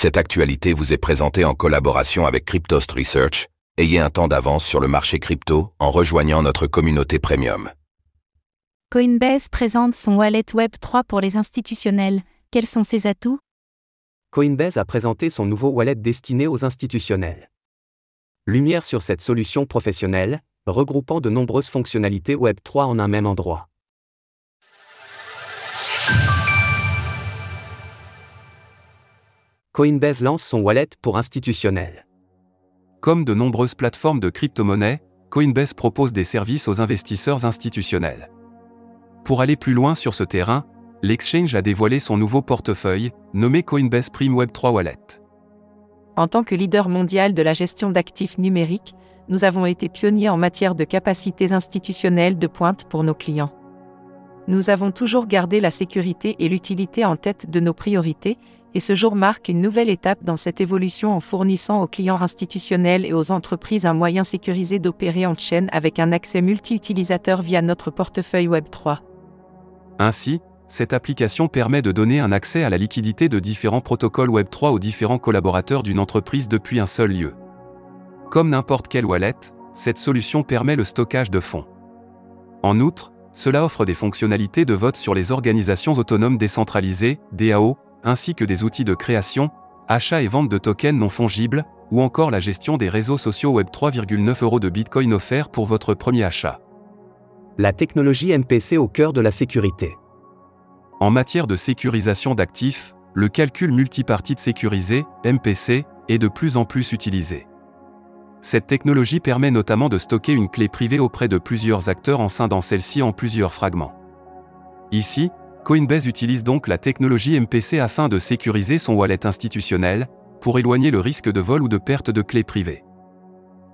Cette actualité vous est présentée en collaboration avec Cryptost Research. Ayez un temps d'avance sur le marché crypto en rejoignant notre communauté premium. Coinbase présente son wallet Web3 pour les institutionnels. Quels sont ses atouts? Coinbase a présenté son nouveau wallet destiné aux institutionnels. Lumière sur cette solution professionnelle, regroupant de nombreuses fonctionnalités Web3 en un même endroit. Coinbase lance son wallet pour institutionnels. Comme de nombreuses plateformes de crypto-monnaies, Coinbase propose des services aux investisseurs institutionnels. Pour aller plus loin sur ce terrain, l'exchange a dévoilé son nouveau portefeuille, nommé Coinbase Prime Web3 Wallet. En tant que leader mondial de la gestion d'actifs numériques, nous avons été pionniers en matière de capacités institutionnelles de pointe pour nos clients. Nous avons toujours gardé la sécurité et l'utilité en tête de nos priorités, et ce jour marque une nouvelle étape dans cette évolution en fournissant aux clients institutionnels et aux entreprises un moyen sécurisé d'opérer en chaîne avec un accès multi-utilisateur via notre portefeuille Web3. Ainsi, cette application permet de donner un accès à la liquidité de différents protocoles Web3 aux différents collaborateurs d'une entreprise depuis un seul lieu. Comme n'importe quelle wallet, cette solution permet le stockage de fonds. En outre, cela offre des fonctionnalités de vote sur les organisations autonomes décentralisées, DAO, ainsi que des outils de création, achat et vente de tokens non fongibles, ou encore la gestion des réseaux sociaux Web 3,9 euros de Bitcoin offerts pour votre premier achat. La technologie MPC au cœur de la sécurité. En matière de sécurisation d'actifs, le calcul multipartite sécurisé, MPC, est de plus en plus utilisé. Cette technologie permet notamment de stocker une clé privée auprès de plusieurs acteurs en sein dans celle-ci en plusieurs fragments. Ici, Coinbase utilise donc la technologie MPC afin de sécuriser son wallet institutionnel, pour éloigner le risque de vol ou de perte de clés privées.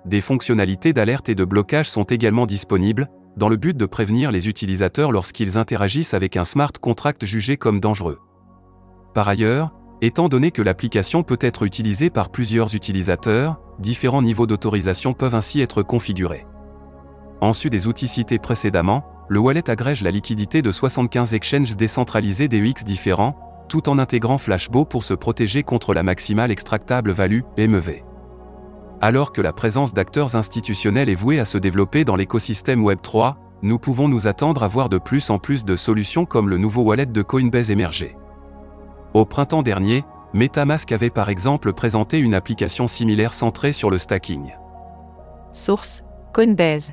Des fonctionnalités d'alerte et de blocage sont également disponibles, dans le but de prévenir les utilisateurs lorsqu'ils interagissent avec un smart contract jugé comme dangereux. Par ailleurs, étant donné que l'application peut être utilisée par plusieurs utilisateurs, différents niveaux d'autorisation peuvent ainsi être configurés. En sus des outils cités précédemment, le wallet agrège la liquidité de 75 exchanges décentralisés DEX différents, tout en intégrant Flashbo pour se protéger contre la maximale extractable value, MEV. Alors que la présence d'acteurs institutionnels est vouée à se développer dans l'écosystème Web3, nous pouvons nous attendre à voir de plus en plus de solutions comme le nouveau wallet de Coinbase émerger. Au printemps dernier, MetaMask avait par exemple présenté une application similaire centrée sur le stacking. Source Coinbase.